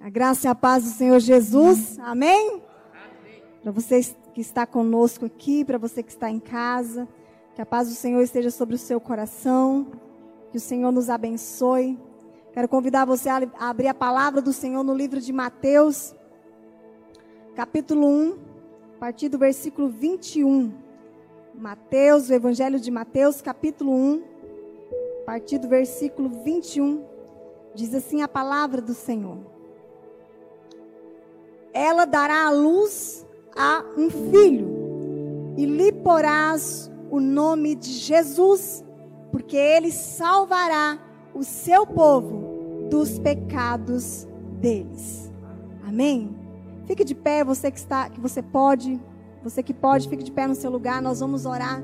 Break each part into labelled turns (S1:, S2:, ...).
S1: A graça e a paz do Senhor Jesus. Amém? Para você que está conosco aqui, para você que está em casa, que a paz do Senhor esteja sobre o seu coração, que o Senhor nos abençoe. Quero convidar você a abrir a palavra do Senhor no livro de Mateus, capítulo 1, a partir do versículo 21. Mateus, o Evangelho de Mateus, capítulo 1, a partir do versículo 21. Diz assim a palavra do Senhor: Ela dará à luz a um filho, e lhe porás o nome de Jesus, porque ele salvará o seu povo dos pecados deles. Amém. Fique de pé, você que está, que você pode, você que pode, fique de pé no seu lugar. Nós vamos orar,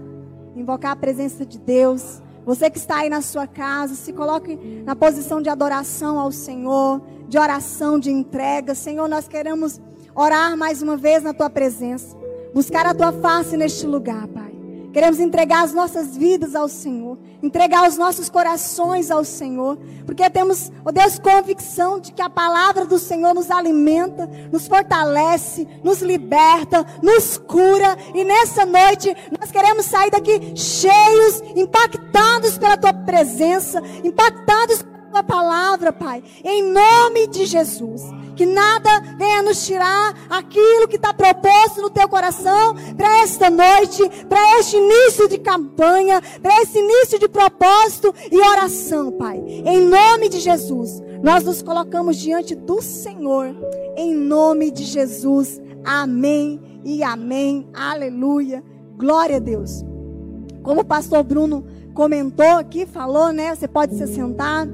S1: invocar a presença de Deus. Você que está aí na sua casa, se coloque na posição de adoração ao Senhor, de oração, de entrega. Senhor, nós queremos orar mais uma vez na tua presença, buscar a tua face neste lugar, Pai. Queremos entregar as nossas vidas ao Senhor, entregar os nossos corações ao Senhor, porque temos, ó oh Deus, convicção de que a palavra do Senhor nos alimenta, nos fortalece, nos liberta, nos cura, e nessa noite nós queremos sair daqui cheios, impactados pela tua presença, impactados pela tua palavra, Pai, em nome de Jesus. Que nada venha nos tirar aquilo que está proposto no teu coração para esta noite, para este início de campanha, para esse início de propósito e oração, Pai. Em nome de Jesus, nós nos colocamos diante do Senhor. Em nome de Jesus. Amém e amém. Aleluia. Glória a Deus. Como o pastor Bruno comentou aqui, falou, né? Você pode se sentar.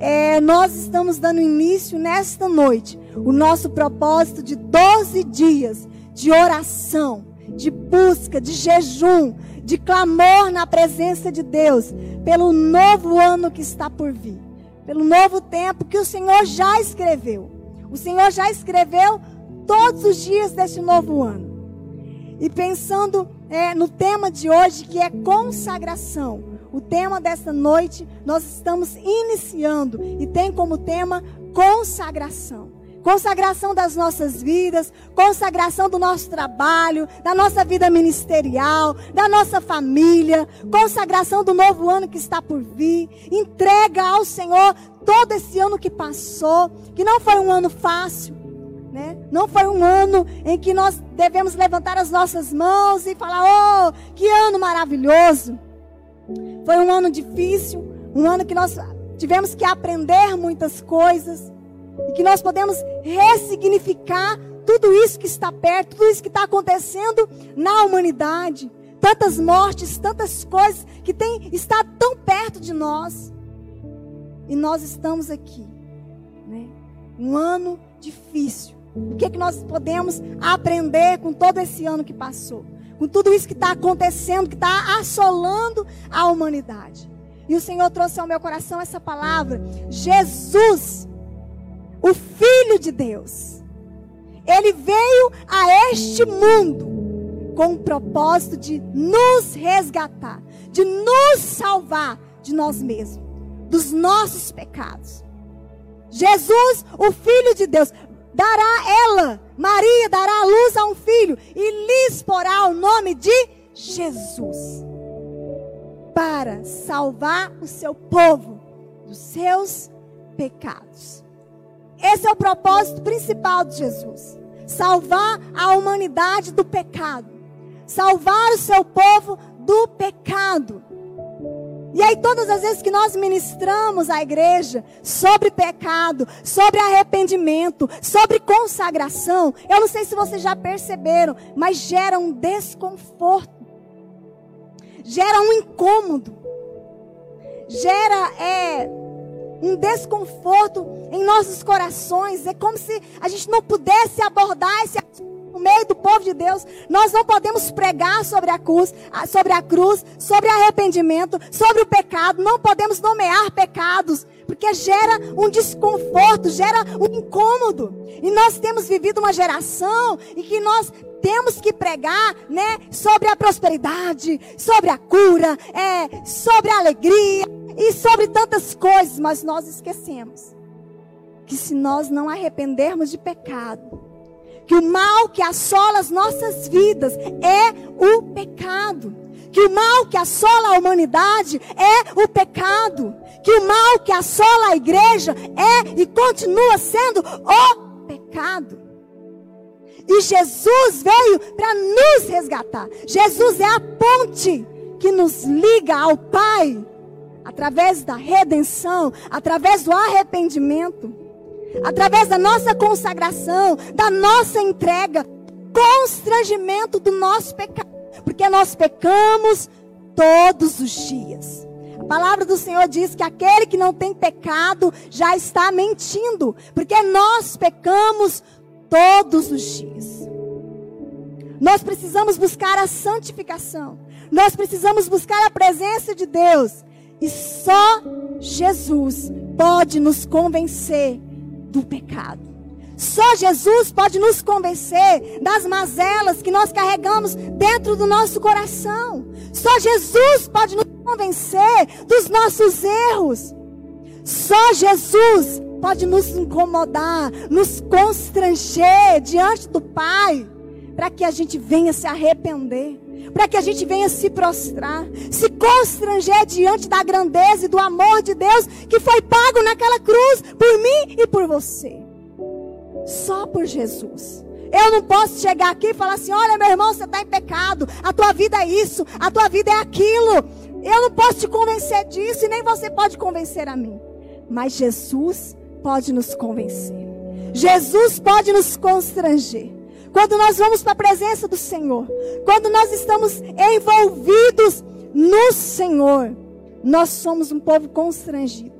S1: É, nós estamos dando início nesta noite o nosso propósito de 12 dias de oração, de busca, de jejum, de clamor na presença de Deus, pelo novo ano que está por vir, pelo novo tempo que o Senhor já escreveu. O Senhor já escreveu todos os dias deste novo ano. E pensando é, no tema de hoje, que é consagração, o tema dessa noite, nós estamos iniciando e tem como tema consagração consagração das nossas vidas, consagração do nosso trabalho, da nossa vida ministerial, da nossa família, consagração do novo ano que está por vir. Entrega ao Senhor todo esse ano que passou, que não foi um ano fácil. Né? Não foi um ano em que nós devemos levantar as nossas mãos e falar: Oh, que ano maravilhoso! Foi um ano difícil, um ano que nós tivemos que aprender muitas coisas, e que nós podemos ressignificar tudo isso que está perto, tudo isso que está acontecendo na humanidade. Tantas mortes, tantas coisas que tem estado tão perto de nós. E nós estamos aqui. Né? Um ano difícil. O que, é que nós podemos aprender com todo esse ano que passou? Com tudo isso que está acontecendo, que está assolando a humanidade. E o Senhor trouxe ao meu coração essa palavra: Jesus o Filho de Deus. Ele veio a este mundo com o propósito de nos resgatar, de nos salvar de nós mesmos, dos nossos pecados. Jesus, o Filho de Deus, dará ela, Maria, dará a luz a um filho e lhes porá o nome de Jesus, para salvar o seu povo dos seus pecados. Esse é o propósito principal de Jesus: salvar a humanidade do pecado, salvar o seu povo do pecado. E aí, todas as vezes que nós ministramos à igreja sobre pecado, sobre arrependimento, sobre consagração, eu não sei se vocês já perceberam, mas gera um desconforto, gera um incômodo, gera é, um desconforto em nossos corações. É como se a gente não pudesse abordar esse no meio do povo de Deus. Nós não podemos pregar sobre a cruz, sobre a cruz, sobre arrependimento, sobre o pecado. Não podemos nomear pecados, porque gera um desconforto, gera um incômodo. E nós temos vivido uma geração em que nós temos que pregar, né, sobre a prosperidade, sobre a cura, é, sobre a alegria e sobre tantas coisas, mas nós esquecemos que se nós não arrependermos de pecado, que o mal que assola as nossas vidas é o pecado. Que o mal que assola a humanidade é o pecado. Que o mal que assola a igreja é e continua sendo o pecado. E Jesus veio para nos resgatar. Jesus é a ponte que nos liga ao Pai através da redenção, através do arrependimento através da nossa consagração, da nossa entrega, constrangimento do nosso pecado, porque nós pecamos todos os dias. A palavra do Senhor diz que aquele que não tem pecado já está mentindo, porque nós pecamos todos os dias. Nós precisamos buscar a santificação. Nós precisamos buscar a presença de Deus. E só Jesus pode nos convencer do pecado. Só Jesus pode nos convencer das mazelas que nós carregamos dentro do nosso coração. Só Jesus pode nos convencer dos nossos erros. Só Jesus pode nos incomodar, nos constranger diante do Pai, para que a gente venha se arrepender, para que a gente venha se prostrar, se constranger diante da grandeza e do amor de Deus que foi pago naquela cruz por mim e por você. Só por Jesus. Eu não posso chegar aqui e falar assim: olha, meu irmão, você está em pecado, a tua vida é isso, a tua vida é aquilo. Eu não posso te convencer disso e nem você pode convencer a mim. Mas Jesus pode nos convencer. Jesus pode nos constranger. Quando nós vamos para a presença do Senhor, quando nós estamos envolvidos no Senhor, nós somos um povo constrangido.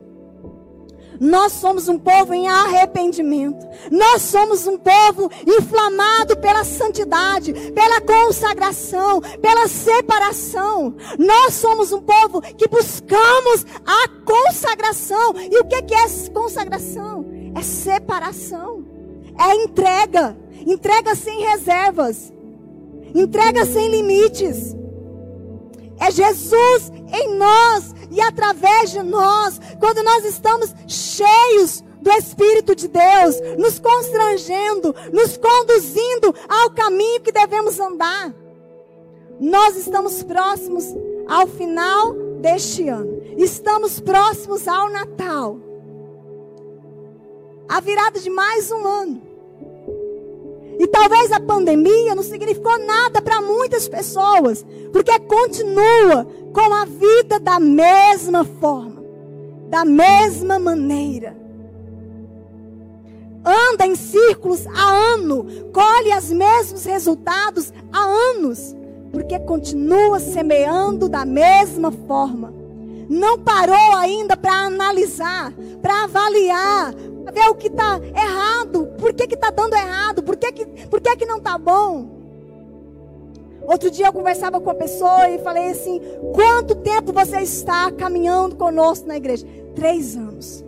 S1: Nós somos um povo em arrependimento. Nós somos um povo inflamado pela santidade, pela consagração, pela separação. Nós somos um povo que buscamos a consagração. E o que é consagração? É separação, é entrega entrega sem reservas, entrega sem limites. É Jesus em nós e através de nós, quando nós estamos cheios do Espírito de Deus, nos constrangendo, nos conduzindo ao caminho que devemos andar. Nós estamos próximos ao final deste ano, estamos próximos ao Natal, a virada de mais um ano. E talvez a pandemia não significou nada para muitas pessoas, porque continua com a vida da mesma forma, da mesma maneira. Anda em círculos há ano, colhe os mesmos resultados há anos, porque continua semeando da mesma forma. Não parou ainda para analisar, para avaliar, ver o que está errado. Por que está dando errado? Por que, que, por que, que não está bom? Outro dia eu conversava com a pessoa e falei assim: quanto tempo você está caminhando conosco na igreja? Três anos.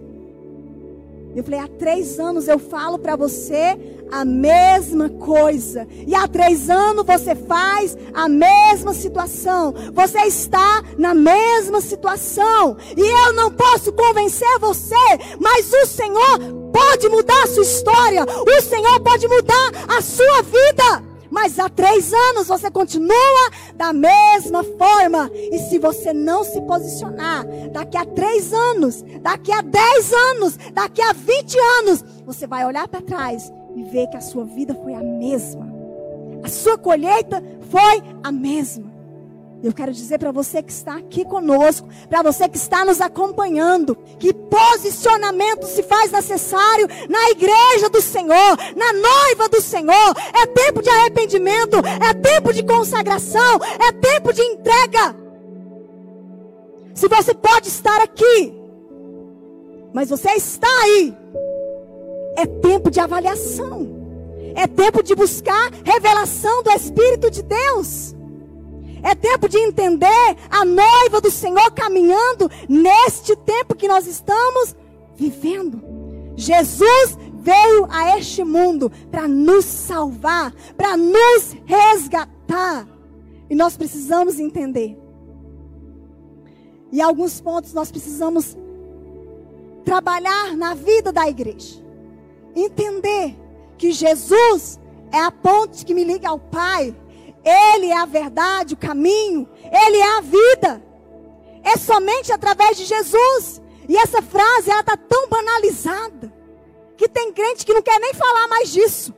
S1: Eu falei: há três anos eu falo para você a mesma coisa. E há três anos você faz a mesma situação. Você está na mesma situação. E eu não posso convencer você, mas o Senhor pode mudar a sua história. O Senhor pode mudar a sua vida. Mas há três anos você continua da mesma forma. E se você não se posicionar, daqui a três anos, daqui a dez anos, daqui a vinte anos, você vai olhar para trás e ver que a sua vida foi a mesma. A sua colheita foi a mesma. Eu quero dizer para você que está aqui conosco, para você que está nos acompanhando, que posicionamento se faz necessário na igreja do Senhor, na noiva do Senhor. É tempo de arrependimento, é tempo de consagração, é tempo de entrega. Se você pode estar aqui, mas você está aí, é tempo de avaliação. É tempo de buscar revelação do Espírito de Deus. É tempo de entender a noiva do Senhor caminhando neste tempo que nós estamos vivendo. Jesus veio a este mundo para nos salvar, para nos resgatar. E nós precisamos entender. E alguns pontos nós precisamos trabalhar na vida da igreja. entender que Jesus é a ponte que me liga ao Pai. Ele é a verdade, o caminho, ele é a vida. É somente através de Jesus. E essa frase ela está tão banalizada que tem crente que não quer nem falar mais disso.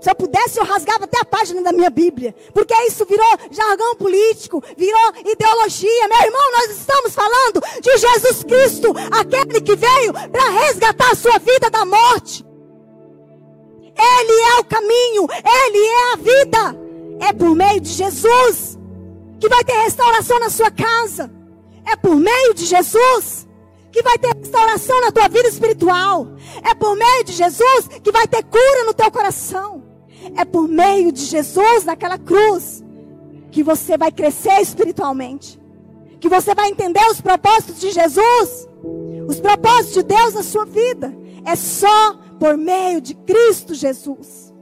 S1: Se eu pudesse, eu rasgava até a página da minha Bíblia. Porque isso virou jargão político, virou ideologia. Meu irmão, nós estamos falando de Jesus Cristo, aquele que veio para resgatar a sua vida da morte. Ele é o caminho, Ele é a vida. É por meio de Jesus que vai ter restauração na sua casa. É por meio de Jesus que vai ter restauração na tua vida espiritual. É por meio de Jesus que vai ter cura no teu coração. É por meio de Jesus naquela cruz que você vai crescer espiritualmente. Que você vai entender os propósitos de Jesus. Os propósitos de Deus na sua vida. É só por meio de Cristo Jesus.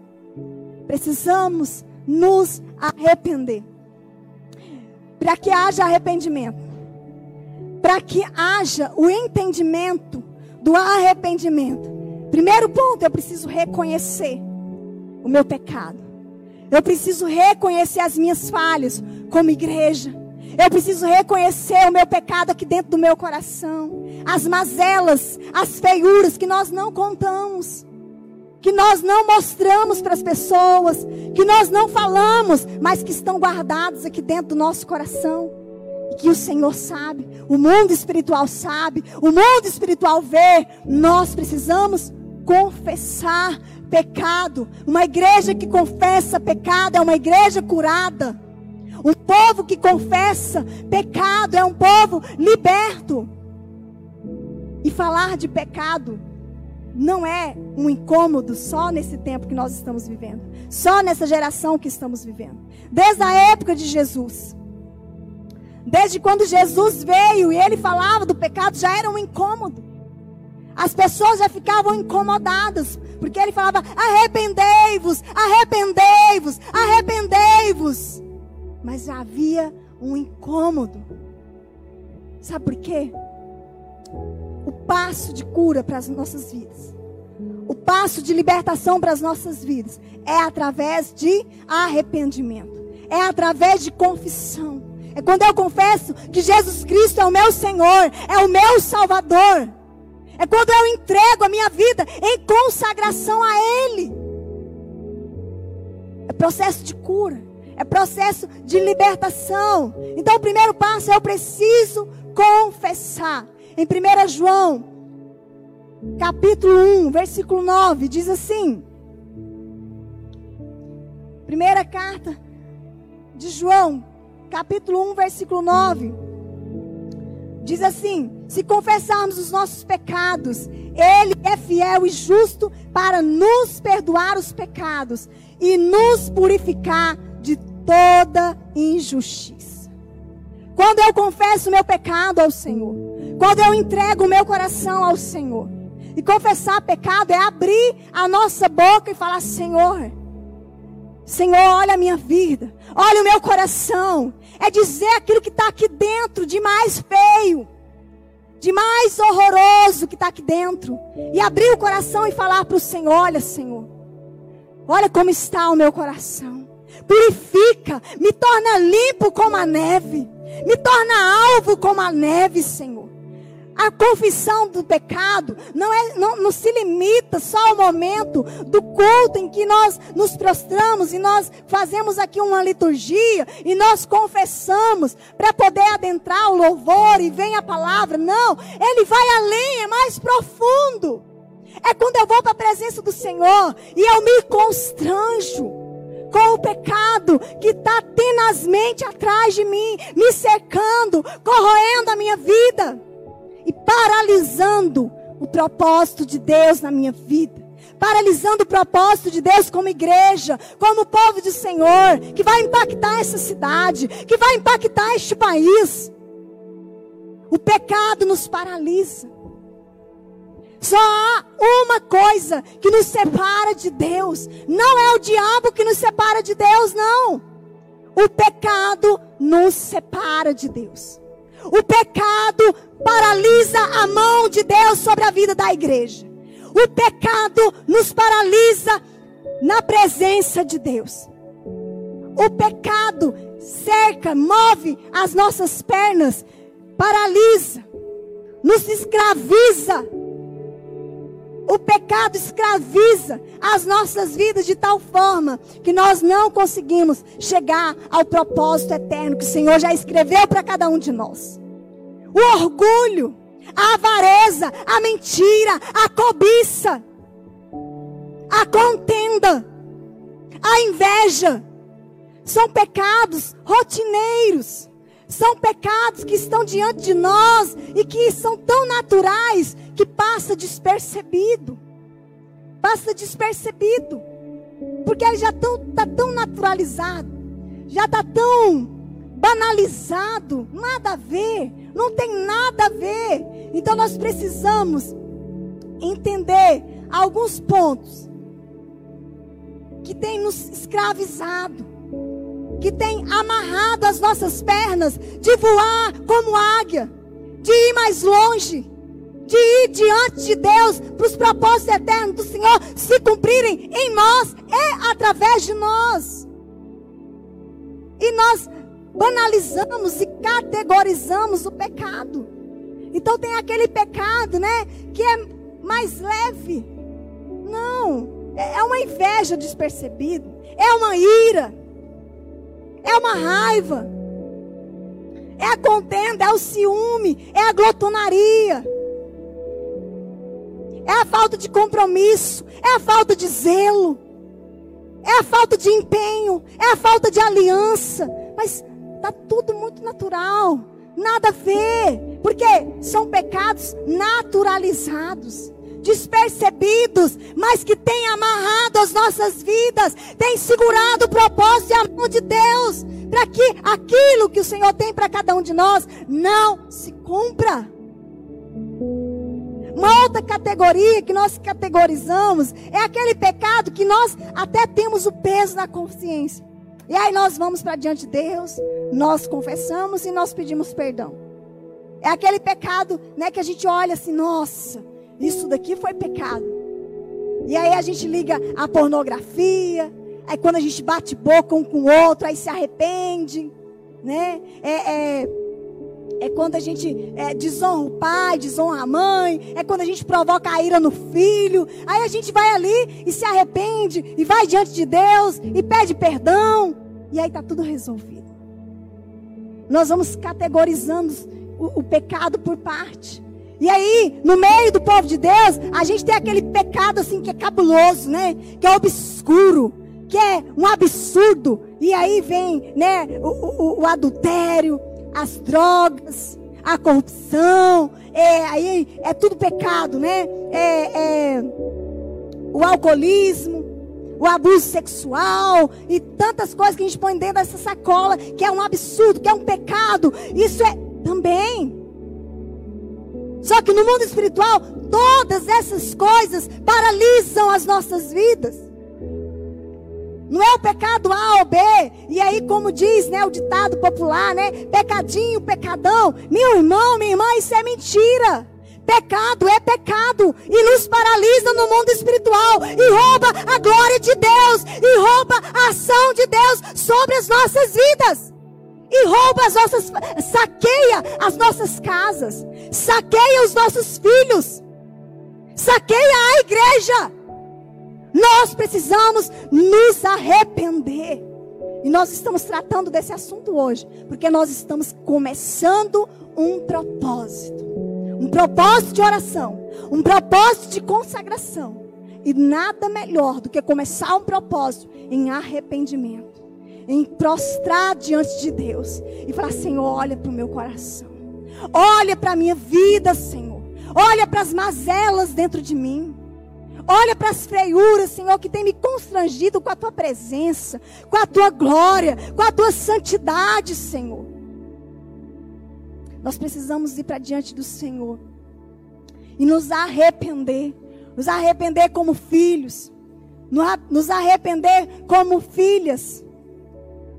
S1: Precisamos nos arrepender. Para que haja arrependimento para que haja o entendimento do arrependimento. Primeiro ponto, eu preciso reconhecer o meu pecado. Eu preciso reconhecer as minhas falhas como igreja. Eu preciso reconhecer o meu pecado aqui dentro do meu coração. As mazelas, as feiuras que nós não contamos. Que nós não mostramos para as pessoas. Que nós não falamos, mas que estão guardadas aqui dentro do nosso coração que o Senhor sabe, o mundo espiritual sabe, o mundo espiritual vê. Nós precisamos confessar pecado. Uma igreja que confessa pecado é uma igreja curada. Um povo que confessa pecado é um povo liberto. E falar de pecado não é um incômodo só nesse tempo que nós estamos vivendo, só nessa geração que estamos vivendo. Desde a época de Jesus, Desde quando Jesus veio e ele falava do pecado, já era um incômodo. As pessoas já ficavam incomodadas, porque ele falava: arrependei-vos, arrependei-vos, arrependei-vos. Mas havia um incômodo. Sabe por quê? O passo de cura para as nossas vidas, o passo de libertação para as nossas vidas, é através de arrependimento, é através de confissão. É quando eu confesso que Jesus Cristo é o meu Senhor, é o meu Salvador. É quando eu entrego a minha vida em consagração a Ele. É processo de cura, é processo de libertação. Então, o primeiro passo é eu preciso confessar. Em 1 João, capítulo 1, versículo 9, diz assim: Primeira carta de João, capítulo 1, versículo 9. Diz assim: Se confessarmos os nossos pecados, Ele é fiel e justo para nos perdoar os pecados e nos purificar toda injustiça. Quando eu confesso o meu pecado ao Senhor, quando eu entrego o meu coração ao Senhor, e confessar pecado é abrir a nossa boca e falar: Senhor, Senhor, olha a minha vida, olha o meu coração. É dizer aquilo que está aqui dentro de mais feio, de mais horroroso que está aqui dentro. E abrir o coração e falar para o Senhor: Olha, Senhor, olha como está o meu coração. Purifica, me torna limpo como a neve, me torna alvo como a neve, Senhor. A confissão do pecado não, é, não, não se limita só ao momento do culto em que nós nos prostramos e nós fazemos aqui uma liturgia e nós confessamos para poder adentrar o louvor e vem a palavra. Não, ele vai além, é mais profundo. É quando eu vou para a presença do Senhor e eu me constranjo com o pecado que está tenazmente atrás de mim, me cercando, corroendo a minha vida e paralisando o propósito de Deus na minha vida. Paralisando o propósito de Deus como igreja, como povo do Senhor, que vai impactar essa cidade, que vai impactar este país. O pecado nos paralisa. Só há uma coisa que nos separa de Deus. Não é o diabo que nos separa de Deus, não. O pecado nos separa de Deus. O pecado paralisa a mão de Deus sobre a vida da igreja. O pecado nos paralisa na presença de Deus. O pecado cerca, move as nossas pernas, paralisa, nos escraviza. O pecado escraviza as nossas vidas de tal forma que nós não conseguimos chegar ao propósito eterno que o Senhor já escreveu para cada um de nós. O orgulho, a avareza, a mentira, a cobiça, a contenda, a inveja, são pecados rotineiros. São pecados que estão diante de nós e que são tão naturais que passa despercebido. Passa despercebido. Porque ele já está tão, tão naturalizado. Já está tão banalizado. Nada a ver. Não tem nada a ver. Então nós precisamos entender alguns pontos que têm nos escravizado que tem amarrado as nossas pernas de voar como águia, de ir mais longe, de ir diante de Deus para os propósitos eternos do Senhor se cumprirem em nós, é através de nós. E nós banalizamos e categorizamos o pecado. Então tem aquele pecado, né, que é mais leve. Não, é, é uma inveja despercebida, é uma ira, é uma raiva, é a contenda, é o ciúme, é a glotonaria, é a falta de compromisso, é a falta de zelo, é a falta de empenho, é a falta de aliança. Mas está tudo muito natural, nada a ver, porque são pecados naturalizados despercebidos, mas que tem amarrado as nossas vidas, tem segurado o propósito e a mão de Deus, para que aquilo que o Senhor tem para cada um de nós não se cumpra. Uma outra categoria que nós categorizamos é aquele pecado que nós até temos o peso na consciência. E aí nós vamos para diante de Deus, nós confessamos e nós pedimos perdão. É aquele pecado, né, que a gente olha assim, nossa, isso daqui foi pecado. E aí a gente liga a pornografia. Aí quando a gente bate boca um com o outro, aí se arrepende. Né? É, é, é quando a gente é, desonra o pai, desonra a mãe. É quando a gente provoca a ira no filho. Aí a gente vai ali e se arrepende. E vai diante de Deus e pede perdão. E aí está tudo resolvido. Nós vamos categorizando o, o pecado por parte. E aí, no meio do povo de Deus, a gente tem aquele pecado assim que é cabuloso, né? Que é obscuro, que é um absurdo. E aí vem, né, o, o, o adultério, as drogas, a corrupção, é, aí é tudo pecado, né? É, é, o alcoolismo, o abuso sexual e tantas coisas que a gente põe dentro dessa sacola, que é um absurdo, que é um pecado. Isso é também só que no mundo espiritual, todas essas coisas paralisam as nossas vidas. Não é o pecado A ou B. E aí, como diz né, o ditado popular, né? Pecadinho, pecadão. Meu irmão, minha irmã, isso é mentira. Pecado é pecado e nos paralisa no mundo espiritual e rouba a glória de Deus e rouba a ação de Deus sobre as nossas vidas e rouba as nossas, saqueia as nossas casas, saqueia os nossos filhos, saqueia a igreja. Nós precisamos nos arrepender. E nós estamos tratando desse assunto hoje, porque nós estamos começando um propósito. Um propósito de oração, um propósito de consagração. E nada melhor do que começar um propósito em arrependimento em prostrar diante de Deus e falar: Senhor, olha para o meu coração, olha para a minha vida, Senhor, olha para as mazelas dentro de mim. Olha para as freiuras, Senhor, que tem me constrangido com a tua presença, com a tua glória, com a tua santidade, Senhor. Nós precisamos ir para diante do Senhor e nos arrepender, nos arrepender como filhos, nos arrepender como filhas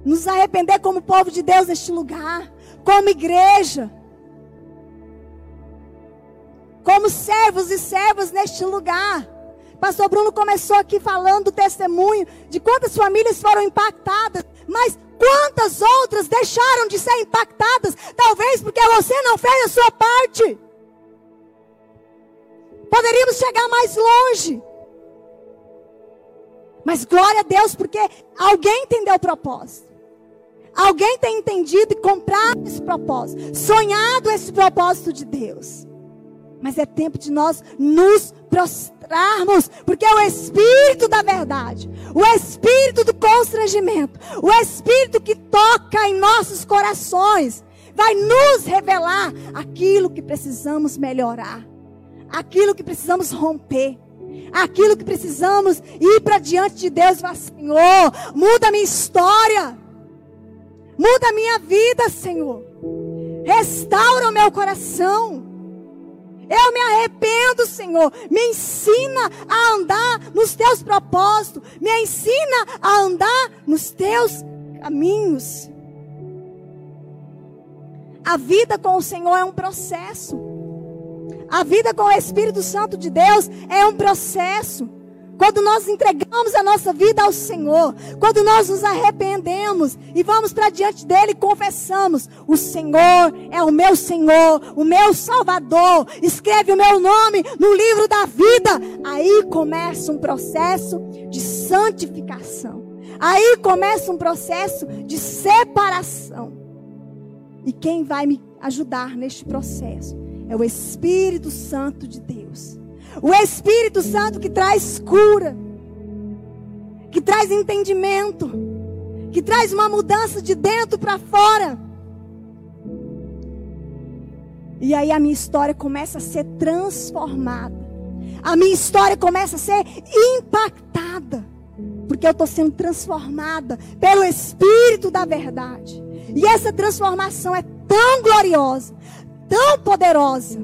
S1: nos arrepender como povo de Deus neste lugar, como igreja, como servos e servas neste lugar. Pastor Bruno começou aqui falando do testemunho de quantas famílias foram impactadas, mas quantas outras deixaram de ser impactadas, talvez porque você não fez a sua parte. Poderíamos chegar mais longe. Mas glória a Deus, porque alguém entendeu o propósito. Alguém tem entendido e comprado esse propósito, sonhado esse propósito de Deus. Mas é tempo de nós nos prostrarmos, porque é o Espírito da verdade, o Espírito do constrangimento, o Espírito que toca em nossos corações, vai nos revelar aquilo que precisamos melhorar, aquilo que precisamos romper aquilo que precisamos ir para diante de Deus e falar: Senhor, muda a minha história, muda a minha vida, Senhor, restaura o meu coração. Eu me arrependo, Senhor. Me ensina a andar nos teus propósitos. Me ensina a andar nos teus caminhos. A vida com o Senhor é um processo. A vida com o Espírito Santo de Deus é um processo. Quando nós entregamos a nossa vida ao Senhor, quando nós nos arrependemos e vamos para diante dele e confessamos: O Senhor é o meu Senhor, o meu Salvador, escreve o meu nome no livro da vida. Aí começa um processo de santificação. Aí começa um processo de separação. E quem vai me ajudar neste processo é o Espírito Santo de Deus. O Espírito Santo que traz cura, que traz entendimento, que traz uma mudança de dentro para fora. E aí a minha história começa a ser transformada. A minha história começa a ser impactada. Porque eu estou sendo transformada pelo Espírito da verdade. E essa transformação é tão gloriosa, tão poderosa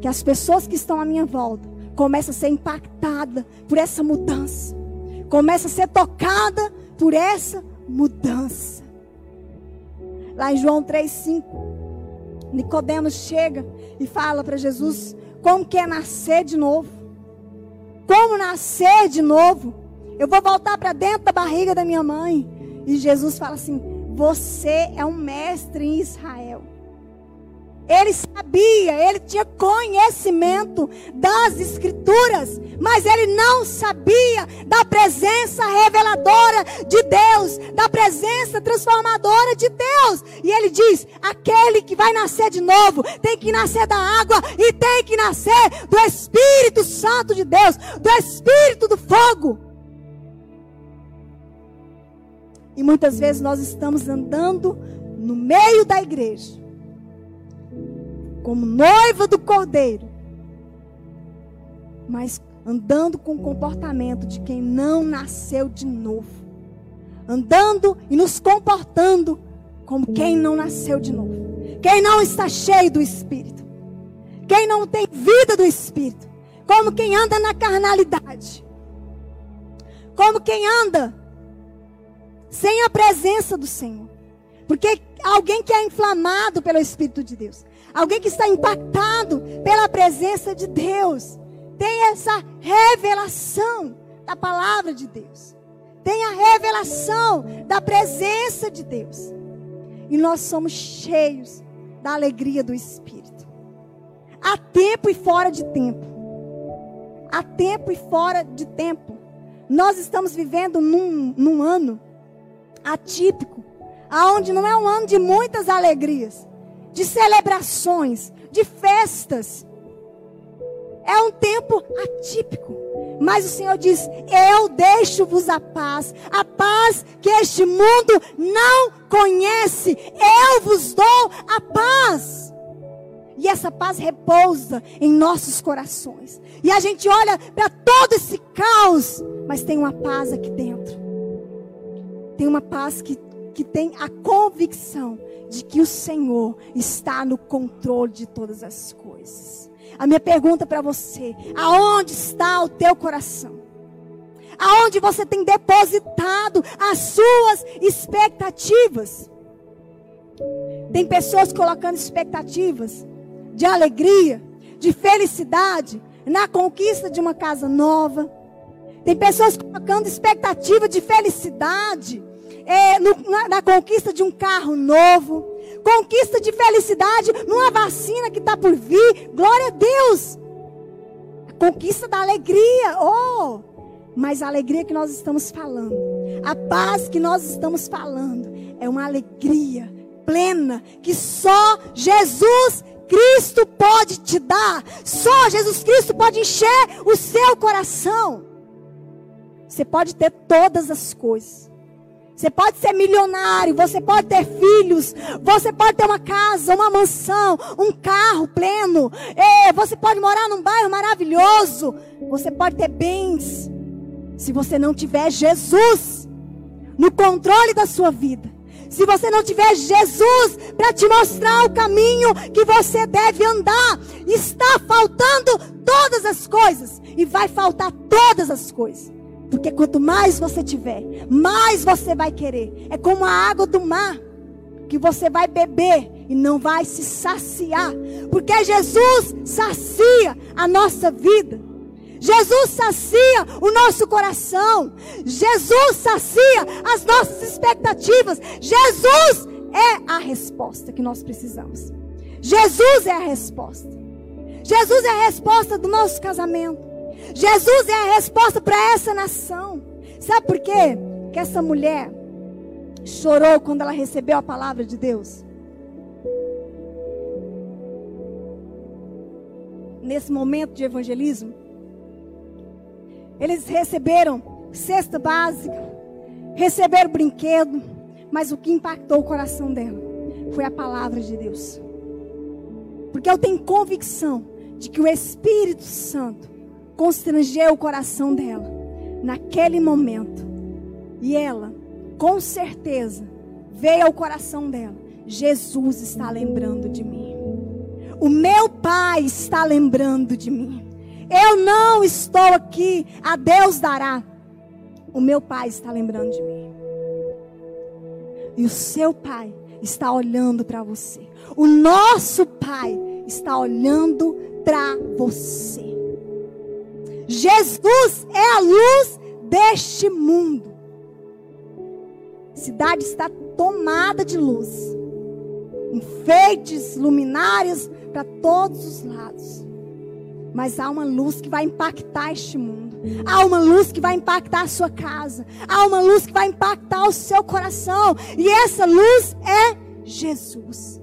S1: que as pessoas que estão à minha volta começam a ser impactadas por essa mudança. Começa a ser tocada por essa mudança. Lá em João 3:5, Nicodemos chega e fala para Jesus como que é nascer de novo. Como nascer de novo? Eu vou voltar para dentro da barriga da minha mãe. E Jesus fala assim: Você é um mestre em Israel. Ele sabia, ele tinha conhecimento das Escrituras, mas ele não sabia da presença reveladora de Deus, da presença transformadora de Deus. E ele diz: aquele que vai nascer de novo tem que nascer da água e tem que nascer do Espírito Santo de Deus, do Espírito do fogo. E muitas vezes nós estamos andando no meio da igreja como noiva do cordeiro, mas andando com o comportamento de quem não nasceu de novo, andando e nos comportando como quem não nasceu de novo, quem não está cheio do Espírito, quem não tem vida do Espírito, como quem anda na carnalidade, como quem anda sem a presença do Senhor. Porque alguém que é inflamado pelo Espírito de Deus, alguém que está impactado pela presença de Deus, tem essa revelação da palavra de Deus, tem a revelação da presença de Deus, e nós somos cheios da alegria do Espírito. Há tempo e fora de tempo. Há tempo e fora de tempo. Nós estamos vivendo num, num ano atípico, aonde não é um ano de muitas alegrias, de celebrações, de festas. É um tempo atípico. Mas o Senhor diz: Eu deixo-vos a paz, a paz que este mundo não conhece. Eu vos dou a paz. E essa paz repousa em nossos corações. E a gente olha para todo esse caos, mas tem uma paz aqui dentro. Tem uma paz que, que tem a convicção de que o Senhor está no controle de todas as coisas. A minha pergunta para você: aonde está o teu coração? Aonde você tem depositado as suas expectativas? Tem pessoas colocando expectativas de alegria, de felicidade, na conquista de uma casa nova, Tem pessoas colocando expectativa de felicidade é, no, na, na conquista de um carro novo, conquista de felicidade numa vacina que está por vir. Glória a Deus! A conquista da alegria. Oh! Mas a alegria que nós estamos falando, a paz que nós estamos falando, é uma alegria plena que só Jesus Cristo pode te dar. Só Jesus Cristo pode encher o seu coração. Você pode ter todas as coisas. Você pode ser milionário, você pode ter filhos, você pode ter uma casa, uma mansão, um carro pleno, você pode morar num bairro maravilhoso, você pode ter bens. Se você não tiver Jesus no controle da sua vida, se você não tiver Jesus para te mostrar o caminho que você deve andar, está faltando todas as coisas e vai faltar todas as coisas. Porque quanto mais você tiver, mais você vai querer. É como a água do mar que você vai beber e não vai se saciar, porque Jesus sacia a nossa vida. Jesus sacia o nosso coração. Jesus sacia as nossas expectativas. Jesus é a resposta que nós precisamos. Jesus é a resposta. Jesus é a resposta do nosso casamento. Jesus é a resposta para essa nação. Sabe por quê? Que essa mulher chorou quando ela recebeu a palavra de Deus. Nesse momento de evangelismo, eles receberam cesta básica, receberam brinquedo, mas o que impactou o coração dela foi a palavra de Deus. Porque eu tenho convicção de que o Espírito Santo constrangeu o coração dela naquele momento. E ela, com certeza, veio ao coração dela: Jesus está lembrando de mim. O meu pai está lembrando de mim. Eu não estou aqui, a Deus dará. O meu pai está lembrando de mim. E o seu pai está olhando para você. O nosso pai está olhando para você. Jesus é a luz deste mundo. A cidade está tomada de luz. Enfeites, luminárias para todos os lados. Mas há uma luz que vai impactar este mundo. Há uma luz que vai impactar a sua casa. Há uma luz que vai impactar o seu coração. E essa luz é Jesus.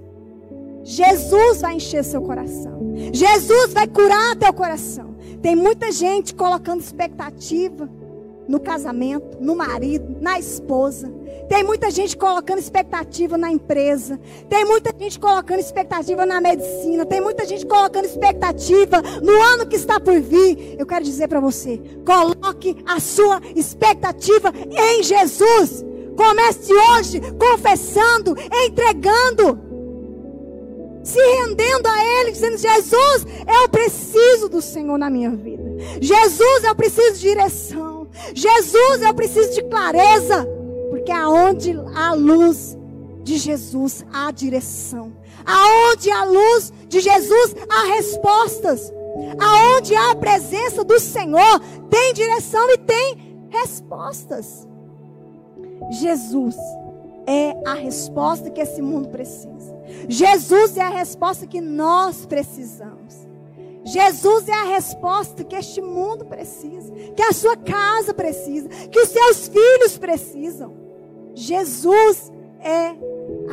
S1: Jesus vai encher seu coração. Jesus vai curar teu coração. Tem muita gente colocando expectativa no casamento, no marido, na esposa. Tem muita gente colocando expectativa na empresa. Tem muita gente colocando expectativa na medicina. Tem muita gente colocando expectativa no ano que está por vir. Eu quero dizer para você: coloque a sua expectativa em Jesus. Comece hoje confessando, entregando se rendendo a Ele, dizendo: Jesus, eu preciso do Senhor na minha vida. Jesus, eu preciso de direção. Jesus, eu preciso de clareza. Porque aonde há luz de Jesus, há direção. Aonde há luz de Jesus, há respostas. Aonde há a presença do Senhor, tem direção e tem respostas. Jesus é a resposta que esse mundo precisa. Jesus é a resposta que nós precisamos. Jesus é a resposta que este mundo precisa, que a sua casa precisa, que os seus filhos precisam. Jesus é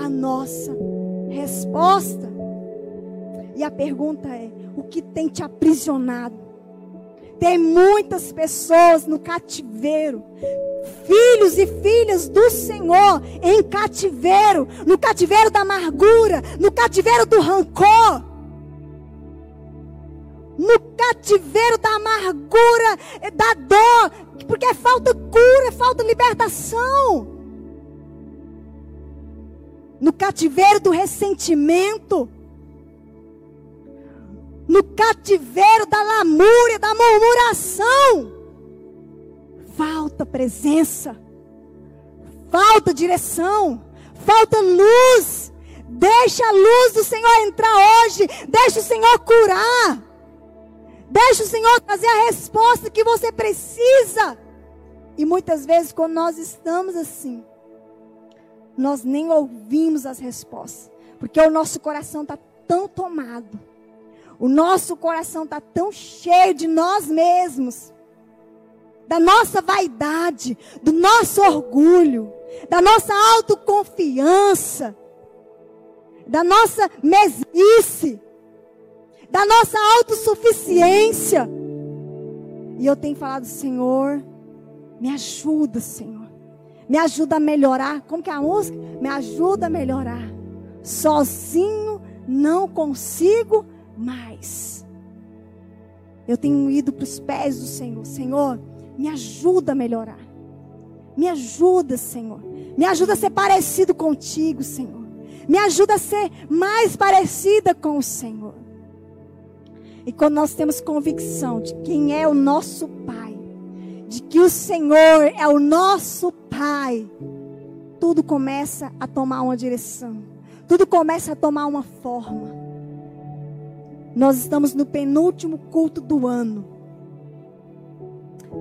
S1: a nossa resposta. E a pergunta é: o que tem te aprisionado? Tem muitas pessoas no cativeiro, filhos e filhas do Senhor em cativeiro, no cativeiro da amargura, no cativeiro do rancor, no cativeiro da amargura, da dor, porque é falta cura, é falta libertação. No cativeiro do ressentimento, no cativeiro da lamúria, da murmuração. Falta presença, falta direção, falta luz. Deixa a luz do Senhor entrar hoje, deixa o Senhor curar. Deixa o Senhor trazer a resposta que você precisa. E muitas vezes, quando nós estamos assim, nós nem ouvimos as respostas, porque o nosso coração está tão tomado, o nosso coração está tão cheio de nós mesmos, da nossa vaidade, do nosso orgulho, da nossa autoconfiança, da nossa mesmice, da nossa autossuficiência. E eu tenho falado, Senhor, me ajuda, Senhor. Me ajuda a melhorar. Como que é a música? Me ajuda a melhorar. Sozinho não consigo mais. Eu tenho ido para os pés do Senhor. Senhor, me ajuda a melhorar. Me ajuda, Senhor. Me ajuda a ser parecido contigo, Senhor. Me ajuda a ser mais parecida com o Senhor. E quando nós temos convicção de quem é o nosso Pai, de que o Senhor é o nosso Pai, tudo começa a tomar uma direção, tudo começa a tomar uma forma. Nós estamos no penúltimo culto do ano,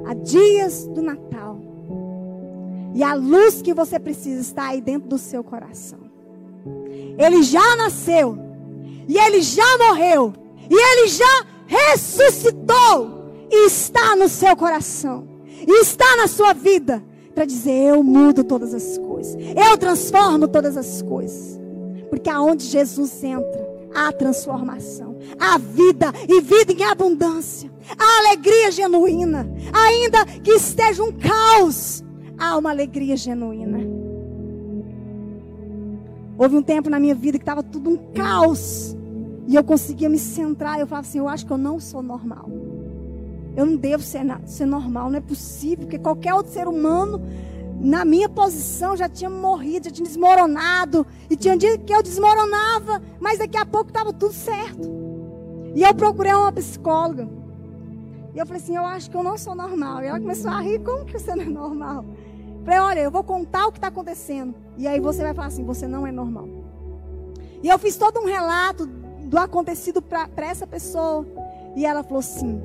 S1: há dias do Natal, e a luz que você precisa está aí dentro do seu coração. Ele já nasceu, e ele já morreu, e ele já ressuscitou e está no seu coração. E está na sua vida para dizer: Eu mudo todas as coisas. Eu transformo todas as coisas. Porque aonde Jesus entra, há transformação, há vida e vida em abundância, há alegria genuína. Ainda que esteja um caos, há uma alegria genuína. Houve um tempo na minha vida que estava tudo um caos. E eu conseguia me centrar. Eu falava assim: eu acho que eu não sou normal. Eu não devo ser, ser normal, não é possível. Porque qualquer outro ser humano, na minha posição, já tinha morrido, já tinha desmoronado. E tinha dia que eu desmoronava, mas daqui a pouco estava tudo certo. E eu procurei uma psicóloga. E eu falei assim: eu acho que eu não sou normal. E ela começou a rir: como que você não é normal? Eu falei: olha, eu vou contar o que está acontecendo. E aí você vai falar assim: você não é normal. E eu fiz todo um relato do acontecido para essa pessoa. E ela falou assim: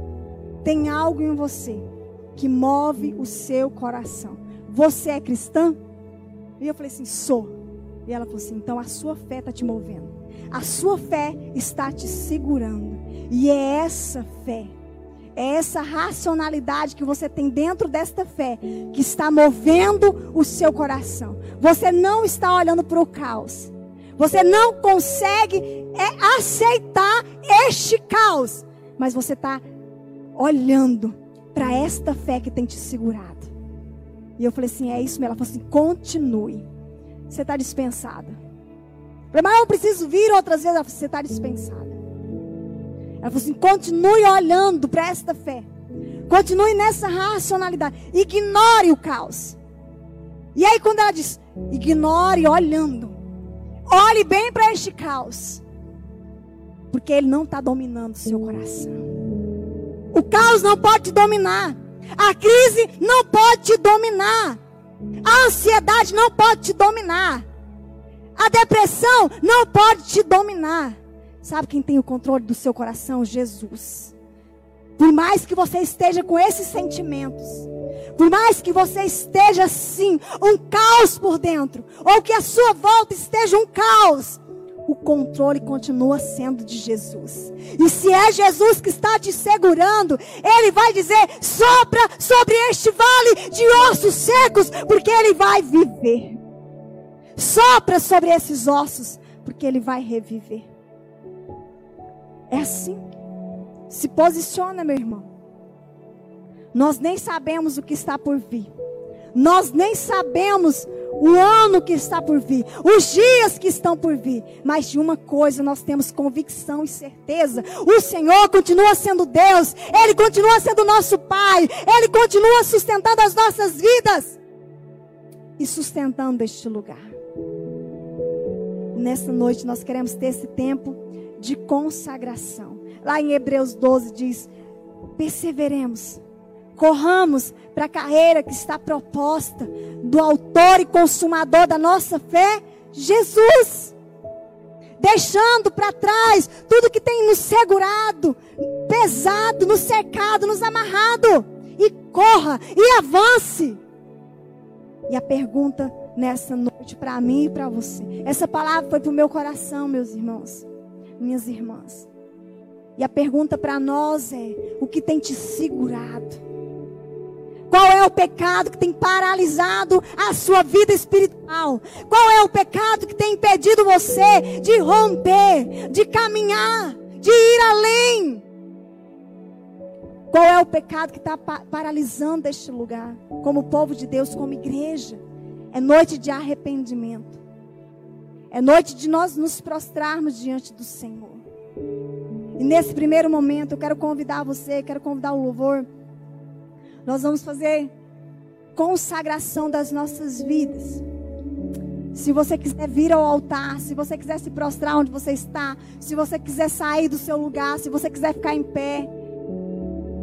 S1: tem algo em você que move o seu coração. Você é cristã? E eu falei assim: sou. E ela falou assim: então a sua fé está te movendo. A sua fé está te segurando. E é essa fé, é essa racionalidade que você tem dentro desta fé que está movendo o seu coração. Você não está olhando para o caos. Você não consegue é, aceitar este caos. Mas você está olhando para esta fé que tem te segurado. E eu falei assim: é isso mesmo. Ela falou assim: continue. Você está dispensada. Eu falei, mas eu preciso vir outras vezes. Ela falou, você está dispensada. Ela falou assim: continue olhando para esta fé. Continue nessa racionalidade. Ignore o caos. E aí, quando ela diz, ignore olhando. Olhe bem para este caos. Porque ele não está dominando o seu coração. O caos não pode te dominar. A crise não pode te dominar. A ansiedade não pode te dominar. A depressão não pode te dominar. Sabe quem tem o controle do seu coração? Jesus. Por mais que você esteja com esses sentimentos, por mais que você esteja assim, um caos por dentro, ou que a sua volta esteja um caos, o controle continua sendo de Jesus. E se é Jesus que está te segurando, Ele vai dizer: sopra sobre este vale de ossos secos, porque Ele vai viver. Sopra sobre esses ossos, porque Ele vai reviver. É assim. Se posiciona, meu irmão. Nós nem sabemos o que está por vir. Nós nem sabemos o ano que está por vir, os dias que estão por vir. Mas de uma coisa nós temos convicção e certeza: o Senhor continua sendo Deus, Ele continua sendo nosso Pai, Ele continua sustentando as nossas vidas e sustentando este lugar. Nessa noite nós queremos ter esse tempo de consagração. Lá em Hebreus 12 diz: perseveremos, corramos para a carreira que está proposta do autor e consumador da nossa fé, Jesus. Deixando para trás tudo que tem nos segurado, pesado, nos cercado, nos amarrado. E corra e avance. E a pergunta nessa noite para mim e para você. Essa palavra foi para o meu coração, meus irmãos, minhas irmãs. E a pergunta para nós é: o que tem te segurado? Qual é o pecado que tem paralisado a sua vida espiritual? Qual é o pecado que tem impedido você de romper, de caminhar, de ir além? Qual é o pecado que está paralisando este lugar? Como povo de Deus, como igreja. É noite de arrependimento. É noite de nós nos prostrarmos diante do Senhor. E nesse primeiro momento, eu quero convidar você, quero convidar o louvor. Nós vamos fazer consagração das nossas vidas. Se você quiser vir ao altar, se você quiser se prostrar onde você está, se você quiser sair do seu lugar, se você quiser ficar em pé,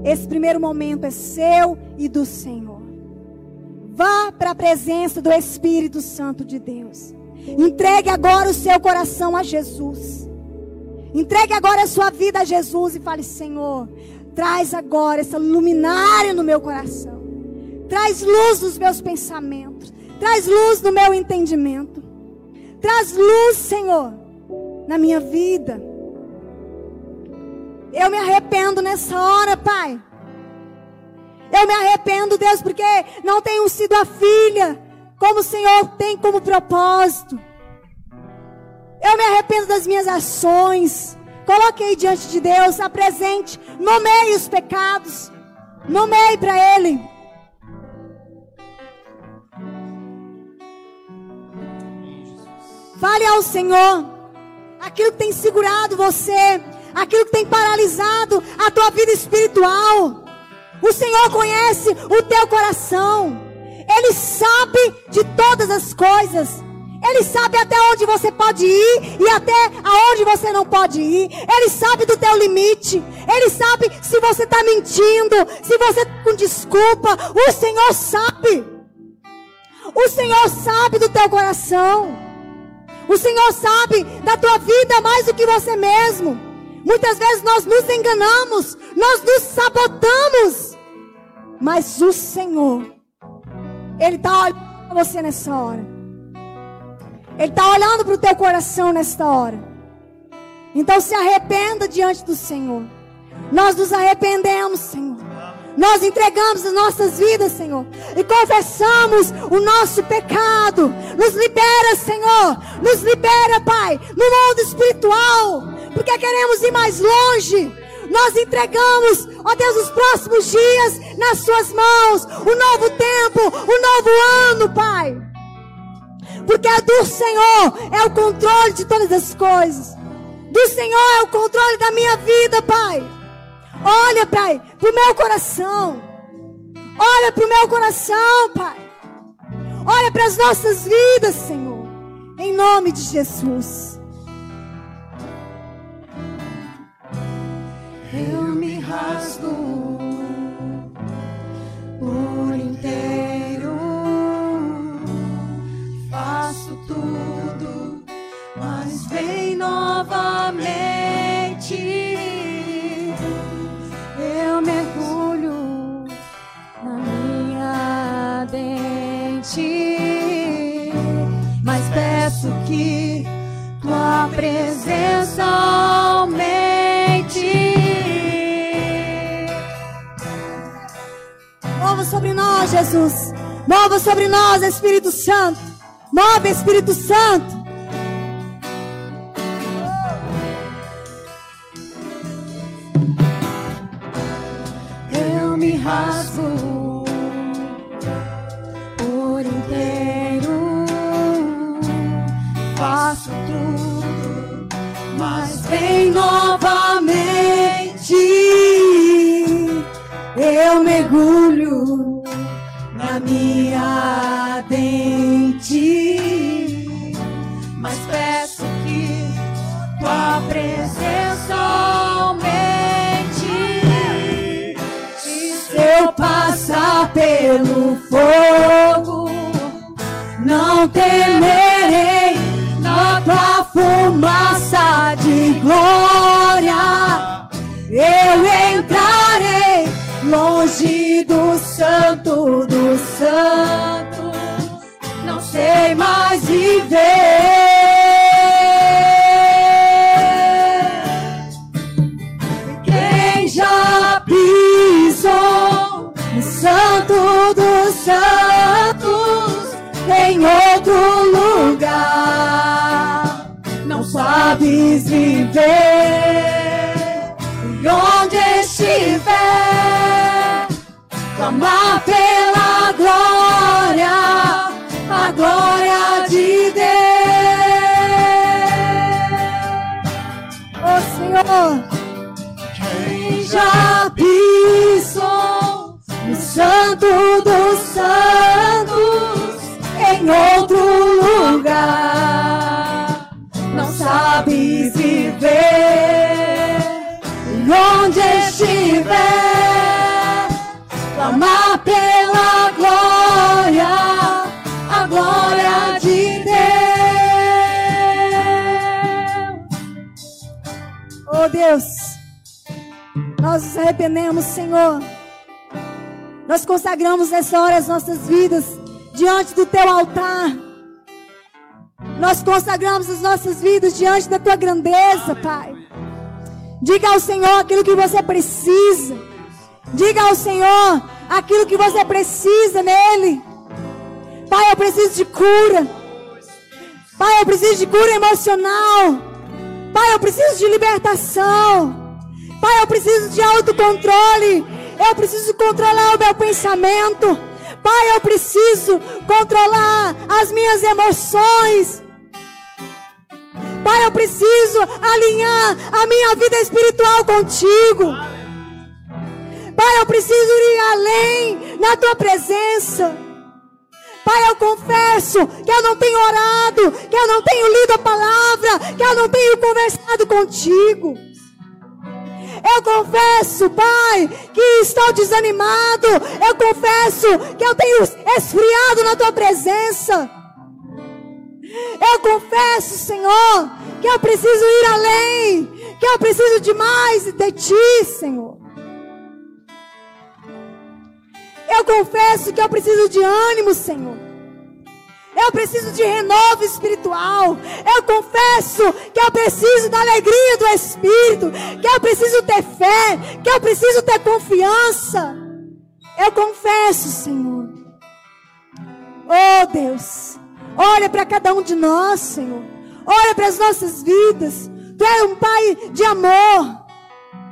S1: esse primeiro momento é seu e do Senhor. Vá para a presença do Espírito Santo de Deus. Entregue agora o seu coração a Jesus. Entregue agora a sua vida a Jesus e fale: Senhor, Traz agora essa luminária no meu coração. Traz luz nos meus pensamentos. Traz luz no meu entendimento. Traz luz, Senhor, na minha vida. Eu me arrependo nessa hora, Pai. Eu me arrependo, Deus, porque não tenho sido a filha como o Senhor tem como propósito. Eu me arrependo das minhas ações. Coloque aí diante de Deus, apresente, nomeie os pecados, nomeie para Ele. Fale ao Senhor aquilo que tem segurado você, aquilo que tem paralisado a tua vida espiritual. O Senhor conhece o teu coração, Ele sabe de todas as coisas. Ele sabe até onde você pode ir e até aonde você não pode ir. Ele sabe do teu limite. Ele sabe se você está mentindo, se você está com desculpa. O Senhor sabe. O Senhor sabe do teu coração. O Senhor sabe da tua vida mais do que você mesmo. Muitas vezes nós nos enganamos, nós nos sabotamos. Mas o Senhor, Ele está olhando para você nessa hora. Ele está olhando para o teu coração nesta hora. Então se arrependa diante do Senhor. Nós nos arrependemos, Senhor. Nós entregamos as nossas vidas, Senhor, e confessamos o nosso pecado. Nos libera, Senhor. Nos libera, Pai, no mundo espiritual, porque queremos ir mais longe. Nós entregamos, ó Deus, os próximos dias nas Suas mãos, o novo tempo, o novo ano, Pai. Porque é do Senhor é o controle de todas as coisas. Do Senhor é o controle da minha vida, Pai. Olha, Pai, para o meu coração. Olha para o meu coração, Pai. Olha para as nossas vidas, Senhor. Em nome de Jesus.
S2: Novamente. Eu mergulho na minha dente, mas peço que tua presença aumente.
S1: Mova sobre nós, Jesus. Mova sobre nós, Espírito Santo. Move, Espírito Santo.
S2: Rasgo por inteiro, faço tudo, mas vem novamente. Eu mergulho na minha dente. Pelo fogo, não temerei na tua fumaça de glória. Eu entrarei longe do santo dos santos. sei mais viver. Sabes viver. E onde estiver, clamar pela glória a glória de Deus.
S1: Oh Senhor,
S2: quem já pisou no Santo dos Santos em outro lugar, não sabe viver. E onde estiver, clamar pela glória glória de Deus.
S1: Oh Deus, nós nos arrependemos, Senhor. Nós consagramos nessa hora as nossas vidas diante do teu altar. Nós consagramos as nossas vidas diante da tua grandeza, Pai. Diga ao Senhor aquilo que você precisa. Diga ao Senhor aquilo que você precisa nele. Pai, eu preciso de cura. Pai, eu preciso de cura emocional. Pai, eu preciso de libertação. Pai, eu preciso de autocontrole. Eu preciso controlar o meu pensamento. Pai, eu preciso controlar as minhas emoções. Pai, eu preciso alinhar a minha vida espiritual contigo. Pai, eu preciso ir além na tua presença. Pai, eu confesso que eu não tenho orado, que eu não tenho lido a palavra, que eu não tenho conversado contigo. Eu confesso, Pai, que estou desanimado. Eu confesso que eu tenho esfriado na tua presença. Eu confesso, Senhor, que eu preciso ir além, que eu preciso de mais de ti, Senhor. Eu confesso que eu preciso de ânimo, Senhor. Eu preciso de renovo espiritual. Eu confesso que eu preciso da alegria do Espírito. Que eu preciso ter fé. Que eu preciso ter confiança. Eu confesso, Senhor. Oh Deus. Olha para cada um de nós, Senhor. Olha para as nossas vidas. Tu és um Pai de amor.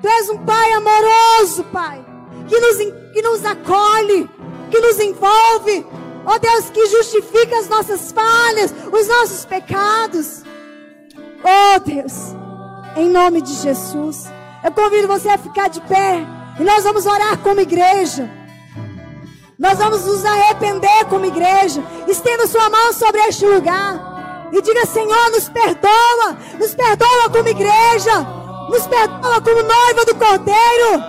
S1: Tu és um Pai amoroso, Pai. Que nos, que nos acolhe. Que nos envolve Ó oh Deus, que justifica as nossas falhas, os nossos pecados. Oh Deus, em nome de Jesus, eu convido você a ficar de pé e nós vamos orar como igreja. Nós vamos nos arrepender como igreja. Estenda sua mão sobre este lugar e diga: Senhor, nos perdoa, nos perdoa como igreja, nos perdoa como noiva do Cordeiro.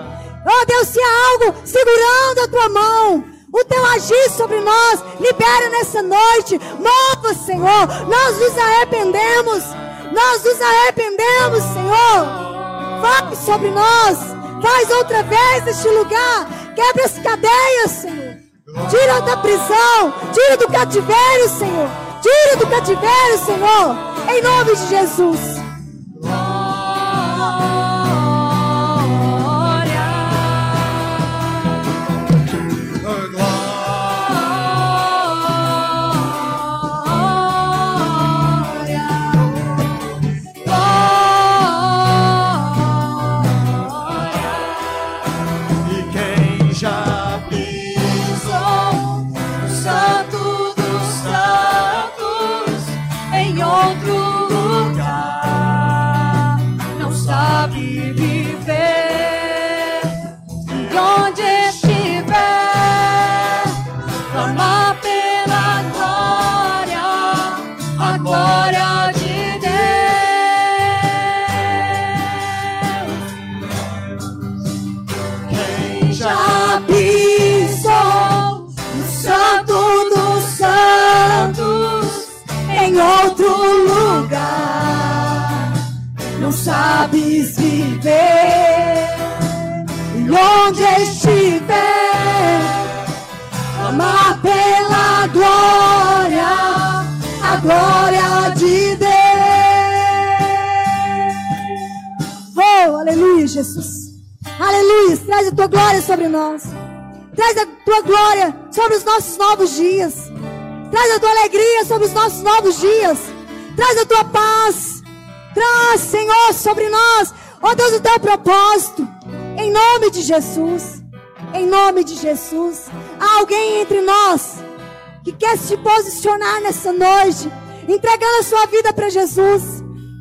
S1: Oh Deus, se há algo segurando a tua mão, o teu agir sobre nós. Libera nessa noite. Mova, Senhor. Nós nos arrependemos. Nós nos arrependemos, Senhor. Fale sobre nós. Faz outra vez este lugar. Quebra as cadeias, Senhor. Tira da prisão. Tira do cativeiro, Senhor. Tira do cativeiro, Senhor. Em nome de Jesus. Traz a tua paz. Traz, Senhor, sobre nós. Ó oh, Deus, o teu propósito. Em nome de Jesus. Em nome de Jesus. Há alguém entre nós que quer se posicionar nessa noite, entregando a sua vida para Jesus,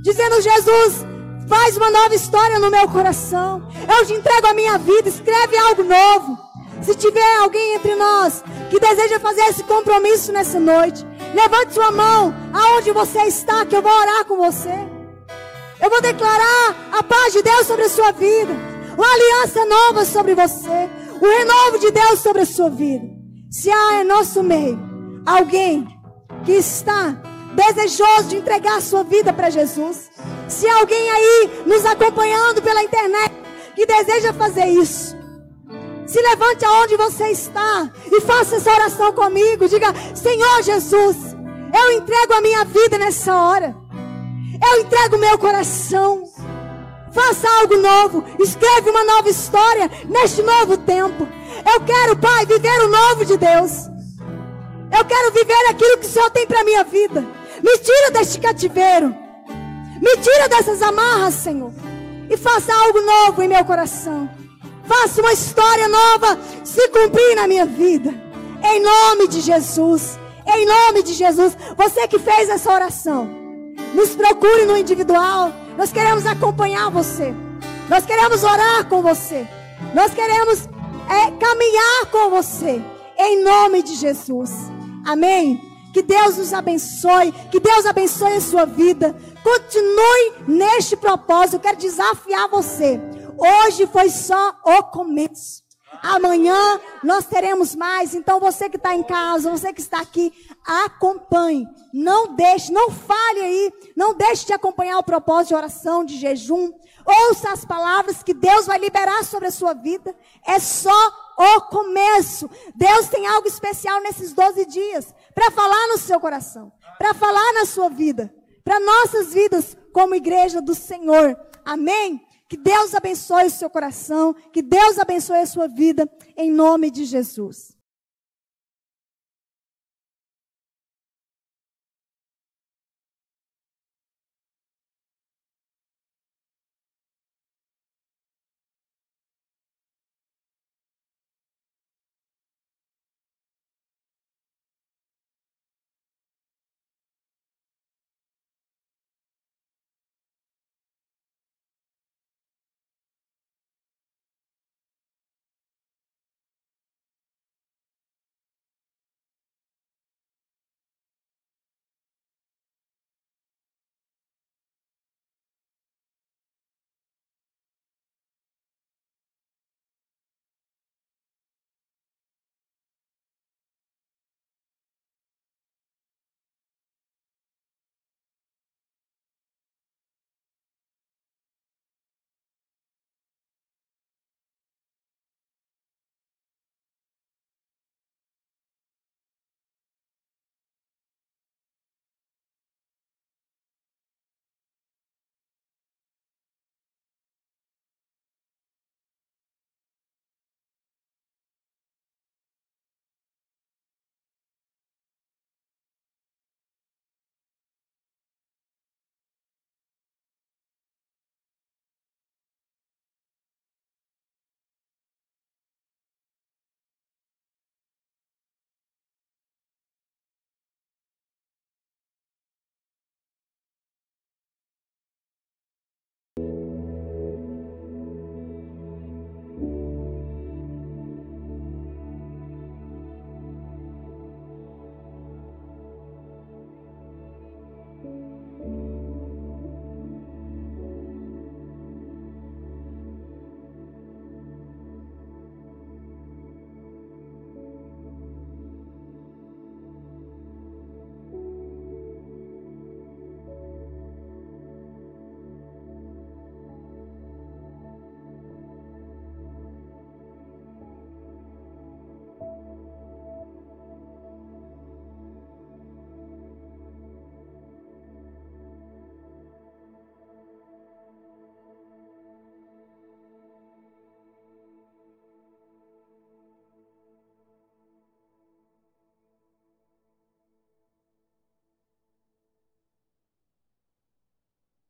S1: dizendo: Jesus, faz uma nova história no meu coração. Eu te entrego a minha vida, escreve algo novo. Se tiver alguém entre nós que deseja fazer esse compromisso nessa noite, levante sua mão aonde você está, que eu vou orar com você. Eu vou declarar a paz de Deus sobre a sua vida, uma aliança nova sobre você, o renovo de Deus sobre a sua vida. Se há em nosso meio alguém que está desejoso de entregar a sua vida para Jesus, se alguém aí nos acompanhando pela internet que deseja fazer isso, se levante aonde você está e faça essa oração comigo. Diga: Senhor Jesus, eu entrego a minha vida nessa hora. Eu entrego o meu coração. Faça algo novo. Escreve uma nova história neste novo tempo. Eu quero, Pai, viver o novo de Deus. Eu quero viver aquilo que o Senhor tem para minha vida. Me tira deste cativeiro. Me tira dessas amarras, Senhor. E faça algo novo em meu coração. Faça uma história nova se cumprir na minha vida. Em nome de Jesus. Em nome de Jesus. Você que fez essa oração, nos procure no individual. Nós queremos acompanhar você. Nós queremos orar com você. Nós queremos é, caminhar com você. Em nome de Jesus. Amém? Que Deus nos abençoe, que Deus abençoe a sua vida. Continue neste propósito. Eu quero desafiar você. Hoje foi só o começo. Amanhã nós teremos mais. Então você que está em casa, você que está aqui, acompanhe. Não deixe, não fale aí. Não deixe de acompanhar o propósito de oração, de jejum. Ouça as palavras que Deus vai liberar sobre a sua vida. É só o começo. Deus tem algo especial nesses 12 dias para falar no seu coração, para falar na sua vida, para nossas vidas como igreja do Senhor. Amém? Que Deus abençoe o seu coração, que Deus abençoe a sua vida, em nome de Jesus.